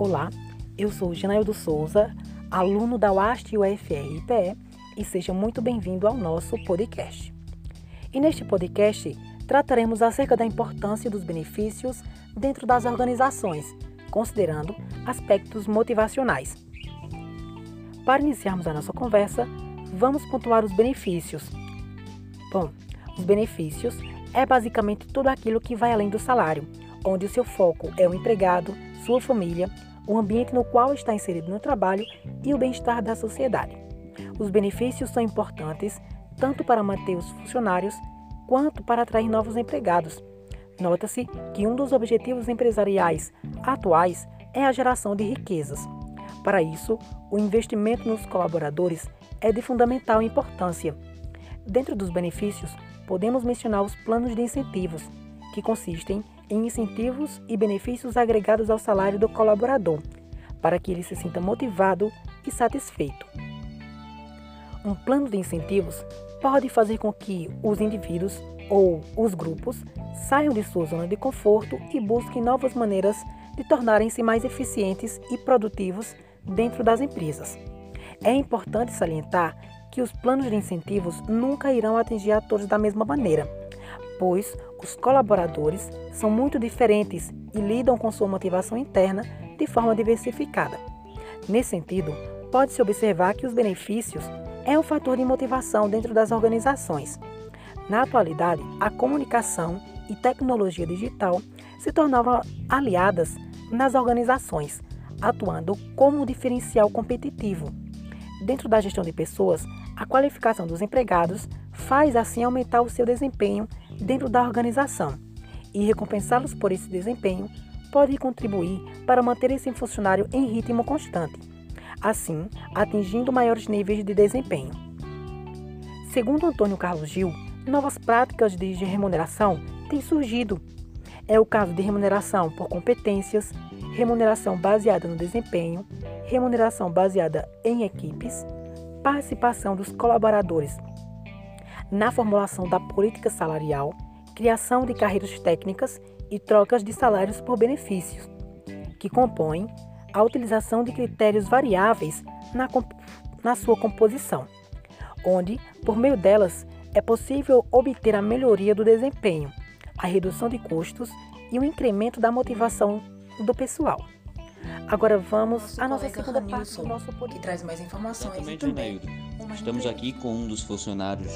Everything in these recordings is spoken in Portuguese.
Olá, eu sou Janaildo Souza, aluno da UAST UFR-IPE e seja muito bem-vindo ao nosso podcast. E neste podcast trataremos acerca da importância dos benefícios dentro das organizações, considerando aspectos motivacionais. Para iniciarmos a nossa conversa, vamos pontuar os benefícios. Bom, os benefícios é basicamente tudo aquilo que vai além do salário, onde o seu foco é o empregado, sua família, o ambiente no qual está inserido no trabalho e o bem-estar da sociedade. Os benefícios são importantes tanto para manter os funcionários quanto para atrair novos empregados. Nota-se que um dos objetivos empresariais atuais é a geração de riquezas. Para isso, o investimento nos colaboradores é de fundamental importância. Dentro dos benefícios, podemos mencionar os planos de incentivos, que consistem em incentivos e benefícios agregados ao salário do colaborador, para que ele se sinta motivado e satisfeito. Um plano de incentivos pode fazer com que os indivíduos ou os grupos saiam de sua zona de conforto e busquem novas maneiras de tornarem-se mais eficientes e produtivos dentro das empresas. É importante salientar que os planos de incentivos nunca irão atingir a todos da mesma maneira, pois os colaboradores são muito diferentes e lidam com sua motivação interna de forma diversificada. Nesse sentido, pode-se observar que os benefícios é um fator de motivação dentro das organizações. Na atualidade, a comunicação e tecnologia digital se tornaram aliadas nas organizações, atuando como um diferencial competitivo. Dentro da gestão de pessoas, a qualificação dos empregados faz assim aumentar o seu desempenho dentro da organização e recompensá-los por esse desempenho pode contribuir para manter esse funcionário em ritmo constante, assim atingindo maiores níveis de desempenho. Segundo Antônio Carlos Gil, novas práticas de remuneração têm surgido. É o caso de remuneração por competências, remuneração baseada no desempenho, remuneração baseada em equipes, participação dos colaboradores na formulação da política salarial, criação de carreiras técnicas e trocas de salários por benefícios, que compõem a utilização de critérios variáveis na, na sua composição, onde, por meio delas, é possível obter a melhoria do desempenho, a redução de custos e o incremento da motivação do pessoal. Agora vamos à nossa segunda parte do nosso podcast. Que traz mais informações Exatamente, Neildo. Estamos aqui com um dos funcionários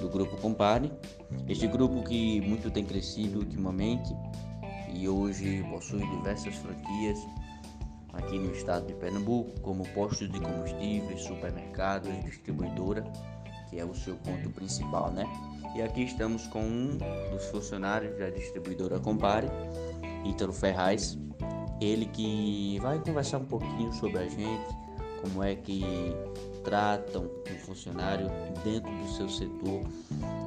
do grupo Compare. Este grupo que muito tem crescido ultimamente e hoje possui diversas franquias aqui no estado de Pernambuco, como postos de combustíveis, supermercados, distribuidora, que é o seu ponto principal, né? E aqui estamos com um dos funcionários da distribuidora Compare, Ítalo Ferraz, ele que vai conversar um pouquinho sobre a gente, como é que tratam um funcionário dentro do seu setor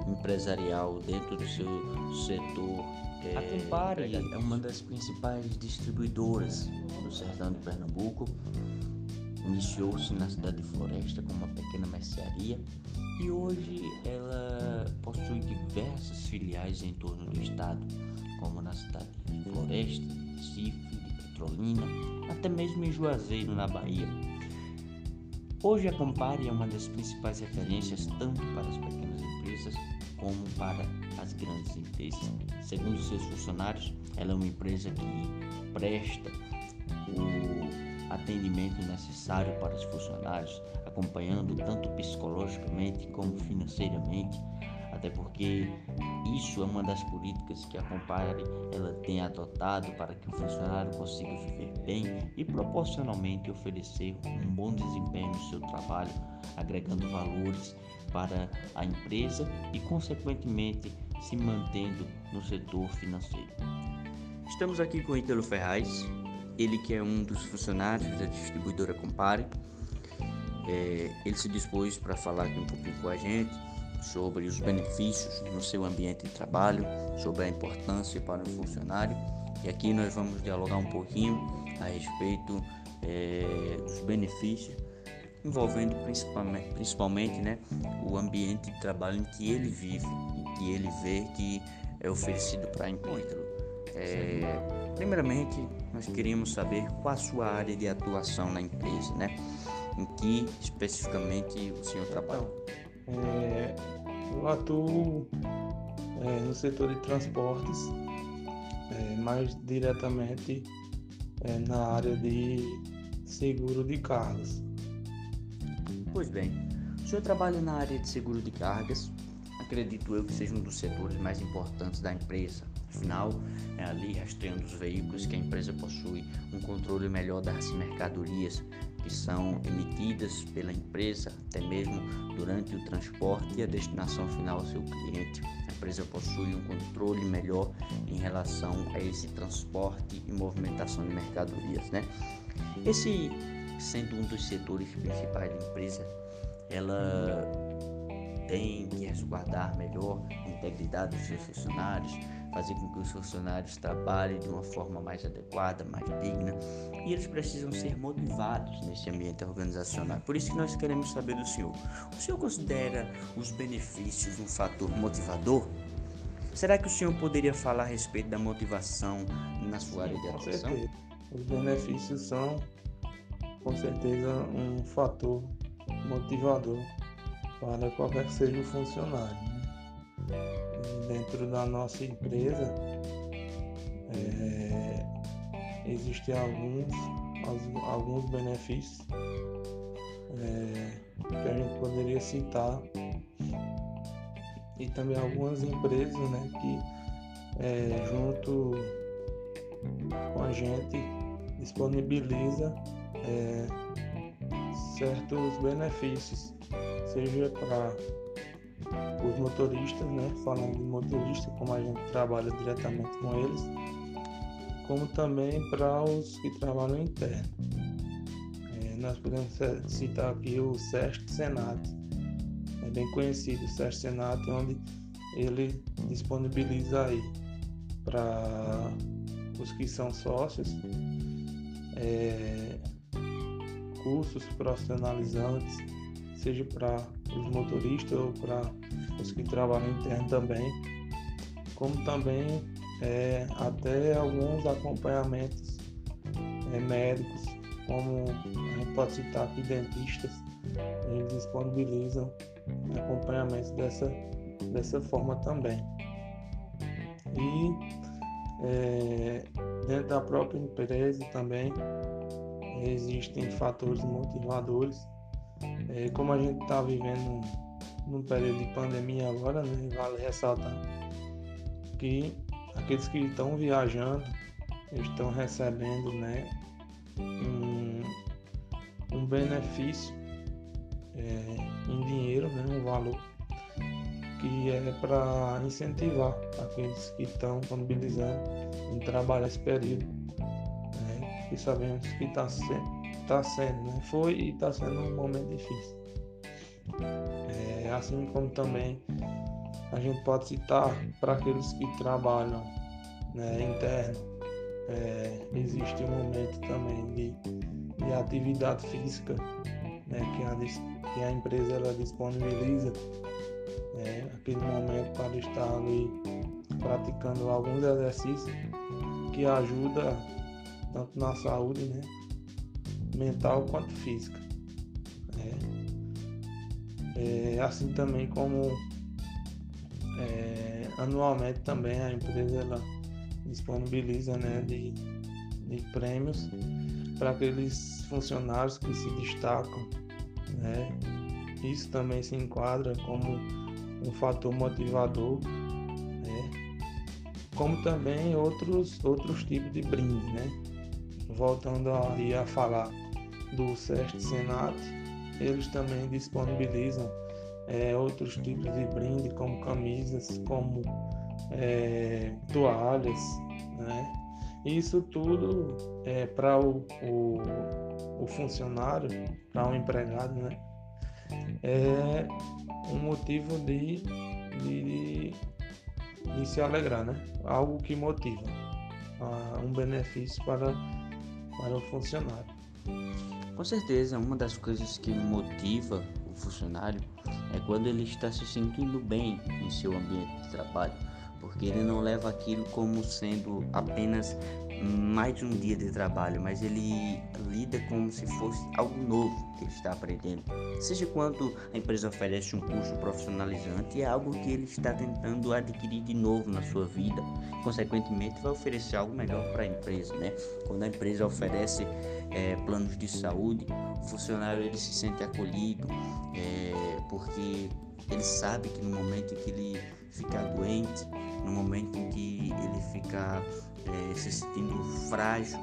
empresarial, dentro do seu setor. É, a Compare é uma das principais distribuidoras do sertão de Pernambuco. Iniciou-se na cidade de Floresta com uma pequena mercearia e hoje ela possui diversas filiais em torno do estado, como na cidade de Floresta, Recife, Petrolina, até mesmo em Juazeiro, na Bahia. Hoje a Compare é uma das principais referências tanto para as pequenas empresas como para as grandes empresas. Segundo seus funcionários, ela é uma empresa que presta o atendimento necessário para os funcionários, acompanhando tanto psicologicamente como financeiramente até porque isso é uma das políticas que a Compare ela tem adotado para que o funcionário consiga viver bem e proporcionalmente oferecer um bom desempenho no seu trabalho, agregando valores para a empresa e consequentemente se mantendo no setor financeiro. Estamos aqui com o Ítalo Ferraz, ele que é um dos funcionários da distribuidora Compare. É, ele se dispôs para falar aqui um pouquinho com a gente sobre os benefícios no seu ambiente de trabalho, sobre a importância para o funcionário. E aqui nós vamos dialogar um pouquinho a respeito é, dos benefícios envolvendo principalmente, principalmente né, o ambiente de trabalho em que ele vive e que ele vê que é oferecido para a empresa. É, Primeiramente, nós queríamos saber qual a sua área de atuação na empresa, né? Em que especificamente o senhor trabalha? É, eu atuo é, no setor de transportes, é, mais diretamente é, na área de seguro de cargas. Pois bem, o senhor trabalha na área de seguro de cargas, acredito eu que seja um dos setores mais importantes da empresa. Afinal, é ali rastreando os veículos que a empresa possui um controle melhor das mercadorias que são emitidas pela empresa, até mesmo durante o transporte e a destinação final ao seu cliente. A empresa possui um controle melhor em relação a esse transporte e movimentação de mercadorias, né? Esse sendo um dos setores principais da empresa, ela tem que resguardar melhor a integridade dos seus funcionários, fazer com que os funcionários trabalhem de uma forma mais adequada, mais digna, e eles precisam ser motivados nesse ambiente organizacional. Por isso que nós queremos saber do senhor. O senhor considera os benefícios um fator motivador? Será que o senhor poderia falar a respeito da motivação na sua área de atuação? Os benefícios são, com certeza, um fator motivador para qualquer que seja o funcionário. Né? Dentro da nossa empresa é, existem alguns, alguns benefícios é, que a gente poderia citar. E também algumas empresas né, que é, junto com a gente disponibiliza é, certos benefícios, seja para os motoristas, né? Falando de motorista, como a gente trabalha diretamente com eles, como também para os que trabalham interno. É, nós podemos citar aqui o SESC Senat, é bem conhecido o SESC Senat, onde ele disponibiliza aí para os que são sócios é, cursos profissionalizantes, seja para os motoristas ou para os que trabalham interno também, como também é, até alguns acompanhamentos é, médicos, como a gente pode citar aqui dentistas, eles disponibilizam acompanhamentos dessa, dessa forma também. E é, dentro da própria empresa também existem fatores motivadores. É, como a gente está vivendo no período de pandemia agora, né, vale ressaltar que aqueles que estão viajando estão recebendo né, um, um benefício é, em dinheiro, né, um valor que é para incentivar aqueles que estão disponibilizando em trabalhar esse período. Né, e sabemos que está sendo, tá sendo né, foi e está sendo um momento difícil. É, assim como também a gente pode citar para aqueles que trabalham né, interno, é, existe um momento também de, de atividade física né, que, a, que a empresa ela disponibiliza, né, aquele momento para estar ali praticando alguns exercícios que ajuda tanto na saúde né, mental quanto física. É, assim também como é, anualmente também a empresa ela disponibiliza né, de, de prêmios para aqueles funcionários que se destacam. Né? Isso também se enquadra como um fator motivador, né? como também outros, outros tipos de brinde. Né? Voltando aí a falar do SEST Senat, eles também disponibilizam é, outros tipos de brinde, como camisas, como é, toalhas, né? Isso tudo é para o, o, o, funcionário, para o um empregado, né? É um motivo de, de, de se alegrar, né? Algo que motiva, uh, um benefício para, para o funcionário. Com certeza, uma das coisas que motiva o funcionário é quando ele está se sentindo bem em seu ambiente de trabalho, porque ele não leva aquilo como sendo apenas mais um dia de trabalho, mas ele lida como se fosse algo novo que ele está aprendendo. Seja quando a empresa oferece um curso profissionalizante, é algo que ele está tentando adquirir de novo na sua vida. Consequentemente, vai oferecer algo melhor para a empresa, né? Quando a empresa oferece é, planos de saúde, o funcionário ele se sente acolhido, é, porque ele sabe que no momento em que ele ficar doente, no momento em que ele ficar é, se sentindo frágil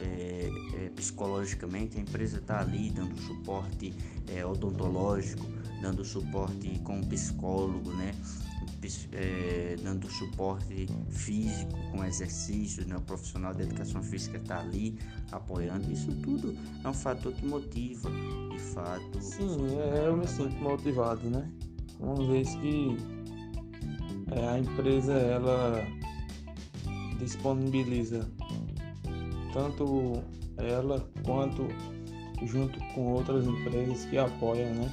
é, é, psicologicamente, a empresa está ali dando suporte é, odontológico, dando suporte com psicólogo, né? É, dando suporte físico com exercícios, né? o profissional da educação física está ali apoiando. Isso tudo é um fator que motiva, de fato. Sim, é, eu me sinto motivado, né? Uma vez que é, a empresa ela disponibiliza tanto ela quanto junto com outras empresas que apoiam, né?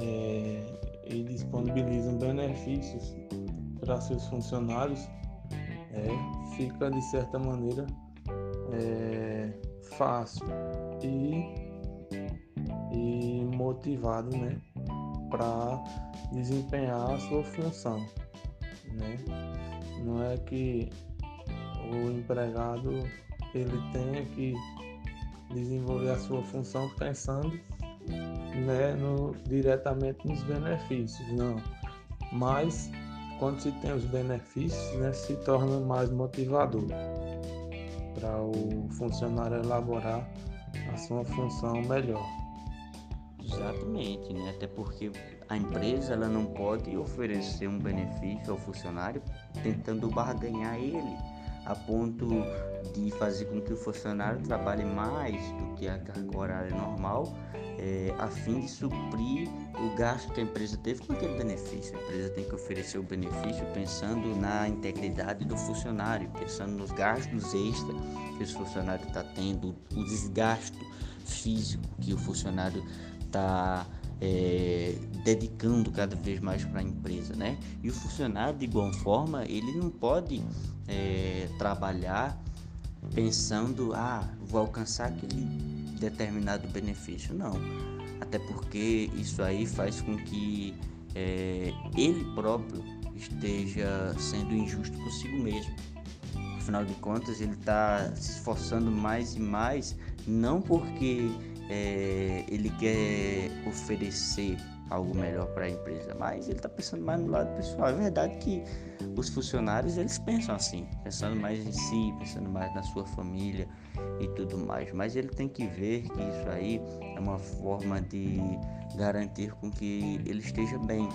É, e disponibilizam benefícios para seus funcionários, é, fica de certa maneira é, fácil e, e motivado, né? Para desempenhar a sua função, né? Não é que o empregado ele tenha que desenvolver a sua função pensando né, no, diretamente nos benefícios, não. Mas quando se tem os benefícios, né, se torna mais motivador para o funcionário elaborar a sua função melhor. Exatamente, né? Até porque a empresa ela não pode oferecer um benefício ao funcionário tentando barganhar ele a ponto de fazer com que o funcionário trabalhe mais do que a carga horária normal, é, a fim de suprir o gasto que a empresa teve com aquele benefício. A empresa tem que oferecer o benefício pensando na integridade do funcionário, pensando nos gastos extras que o funcionário está tendo, o desgaste físico que o funcionário está é, dedicando cada vez mais para a empresa, né? E o funcionário, de igual forma, ele não pode é, trabalhar pensando, ah, vou alcançar aquele determinado benefício. Não, até porque isso aí faz com que é, ele próprio esteja sendo injusto consigo mesmo. Afinal de contas, ele está se esforçando mais e mais, não porque é, ele quer oferecer algo melhor para a empresa, mas ele está pensando mais no lado pessoal. É verdade que os funcionários eles pensam assim, pensando mais em si, pensando mais na sua família e tudo mais, mas ele tem que ver que isso aí é uma forma de garantir com que ele esteja bem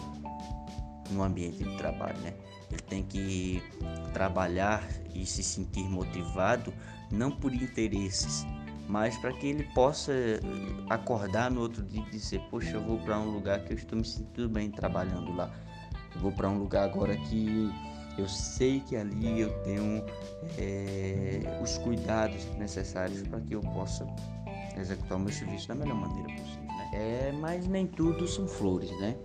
no ambiente de trabalho, né? Ele tem que trabalhar e se sentir motivado não por interesses, mas para que ele possa acordar no outro dia e dizer: Poxa, eu vou para um lugar que eu estou me sentindo bem trabalhando lá. Eu vou para um lugar agora que eu sei que ali eu tenho é, os cuidados necessários para que eu possa executar o meu serviço da melhor maneira possível. Né? É, mas nem tudo são flores, né?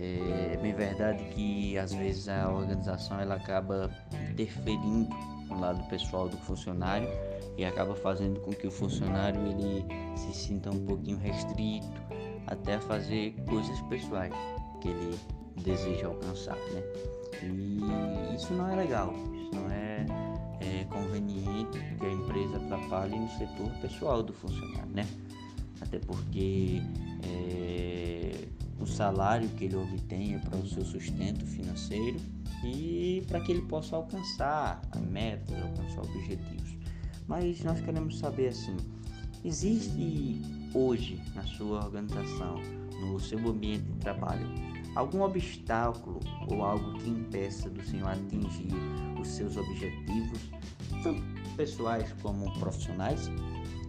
É bem verdade que às vezes a organização ela acaba interferindo no lado pessoal do funcionário e acaba fazendo com que o funcionário ele se sinta um pouquinho restrito até fazer coisas pessoais que ele deseja alcançar, né? E isso não é legal, isso não é, é conveniente que a empresa atrapalhe no setor pessoal do funcionário, né? Até porque é, o salário que ele obtém é para o seu sustento financeiro e para que ele possa alcançar a meta, alcançar objetivos. Mas nós queremos saber assim: existe hoje na sua organização, no seu ambiente de trabalho, algum obstáculo ou algo que impeça do senhor atingir os seus objetivos, tanto pessoais como profissionais?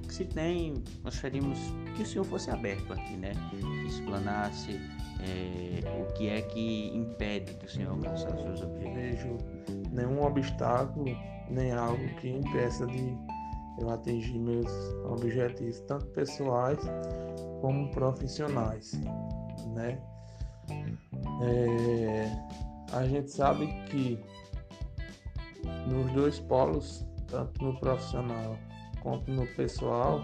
Se tem, nós gostaríamos que o senhor fosse aberto aqui, né? Que explanasse é, o que é que impede do senhor alcançar os seus objetivos. Vejo nenhum obstáculo, nem algo que impeça de eu atingir meus objetivos, tanto pessoais como profissionais, né? É, a gente sabe que nos dois polos, tanto no profissional quanto no pessoal,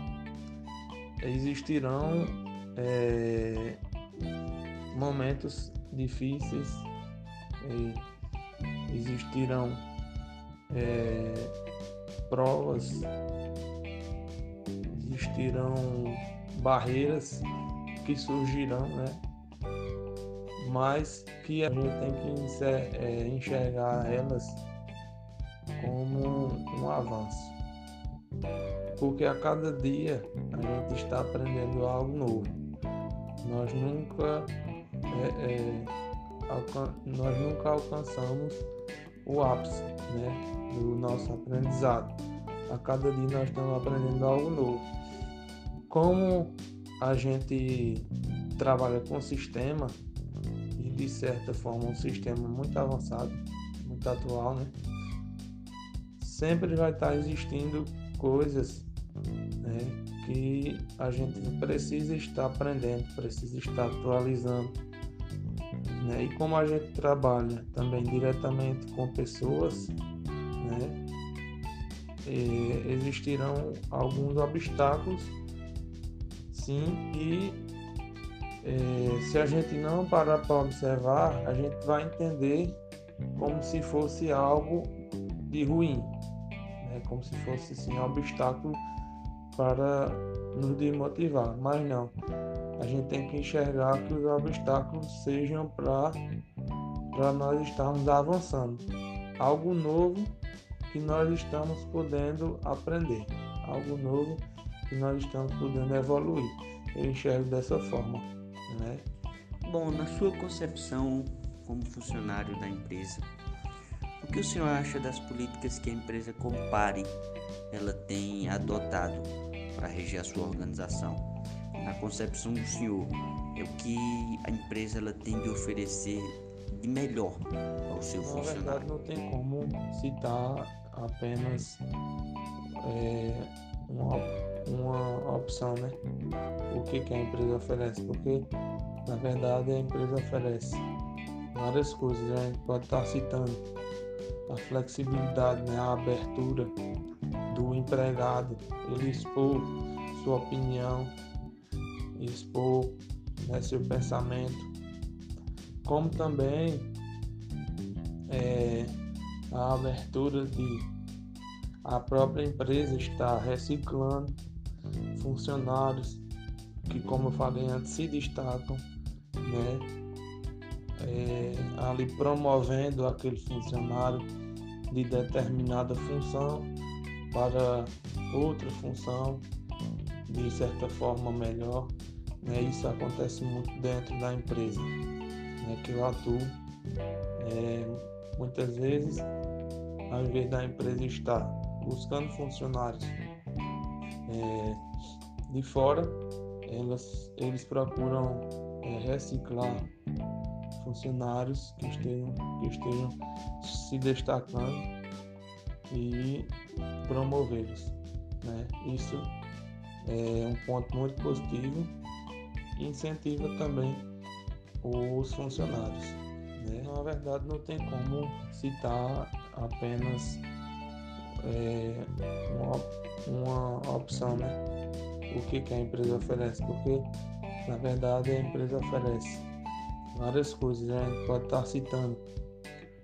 existirão é, momentos difíceis, existirão é, provas, existirão barreiras que surgirão, né? Mas que a gente tem que é, enxergar elas como um avanço. Porque a cada dia a gente está aprendendo algo novo. Nós nunca, é, é, nós nunca alcançamos o ápice né, do nosso aprendizado. A cada dia nós estamos aprendendo algo novo. Como a gente trabalha com sistema, e de certa forma um sistema muito avançado, muito atual, né? Sempre vai estar existindo coisas né, que a gente precisa estar aprendendo, precisa estar atualizando. Né? E como a gente trabalha também diretamente com pessoas, né, existirão alguns obstáculos, sim, e é, se a gente não parar para observar, a gente vai entender como se fosse algo de ruim? Como se fosse assim, um obstáculo para nos desmotivar. Mas não, a gente tem que enxergar que os obstáculos sejam para nós estarmos avançando. Algo novo que nós estamos podendo aprender, algo novo que nós estamos podendo evoluir. Eu enxergo dessa forma. Né? Bom, na sua concepção como funcionário da empresa, que o senhor acha das políticas que a empresa Compare ela tem adotado para reger a sua organização? Na concepção do senhor, é o que a empresa ela tem de oferecer de melhor ao seu Na funcionário? Na verdade, não tem como citar apenas é, uma, uma opção, né? O que, que a empresa oferece? Porque, na verdade, a empresa oferece várias coisas. A gente pode estar citando a flexibilidade, né? a abertura do empregado, ele expor sua opinião, expor né, seu pensamento, como também é, a abertura de a própria empresa estar reciclando funcionários que, como eu falei antes, se destacam, né? É, ali promovendo aquele funcionário de determinada função para outra função de certa forma melhor. Né? Isso acontece muito dentro da empresa né? que eu atuo. É, muitas vezes, ao invés da empresa estar buscando funcionários é, de fora, elas, eles procuram é, reciclar funcionários que estejam, que estejam se destacando e promovê-los. Né? Isso é um ponto muito positivo e incentiva também os funcionários. Né? Na verdade, não tem como citar apenas é, uma, uma opção, né? O que, que a empresa oferece, porque na verdade a empresa oferece várias coisas, né? a gente pode estar citando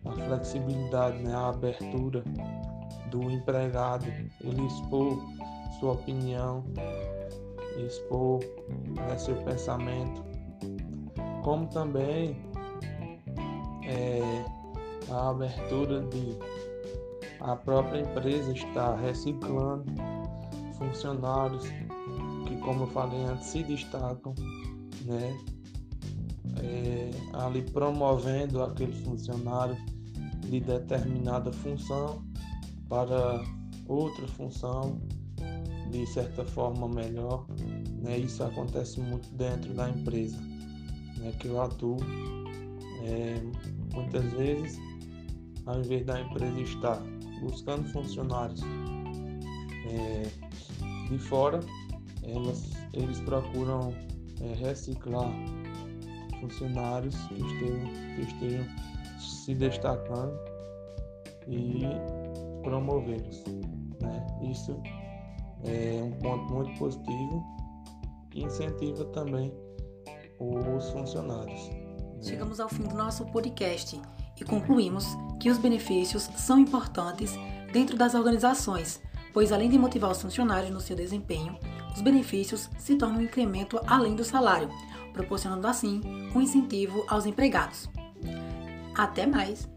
a flexibilidade, né? a abertura do empregado, ele expor sua opinião, expor né, seu pensamento, como também é, a abertura de a própria empresa está reciclando funcionários que, como eu falei antes, se destacam, né? É, ali promovendo aquele funcionário de determinada função para outra função de certa forma melhor. Né? Isso acontece muito dentro da empresa né? que eu atuo. É, muitas vezes, ao invés da empresa estar buscando funcionários é, de fora, elas, eles procuram é, reciclar funcionários que estejam, que estejam se destacando e promovê-los. Né? Isso é um ponto muito positivo que incentiva também os funcionários. Né? Chegamos ao fim do nosso podcast e concluímos que os benefícios são importantes dentro das organizações, pois além de motivar os funcionários no seu desempenho, os benefícios se tornam um incremento além do salário, proporcionando assim um incentivo aos empregados. Até mais!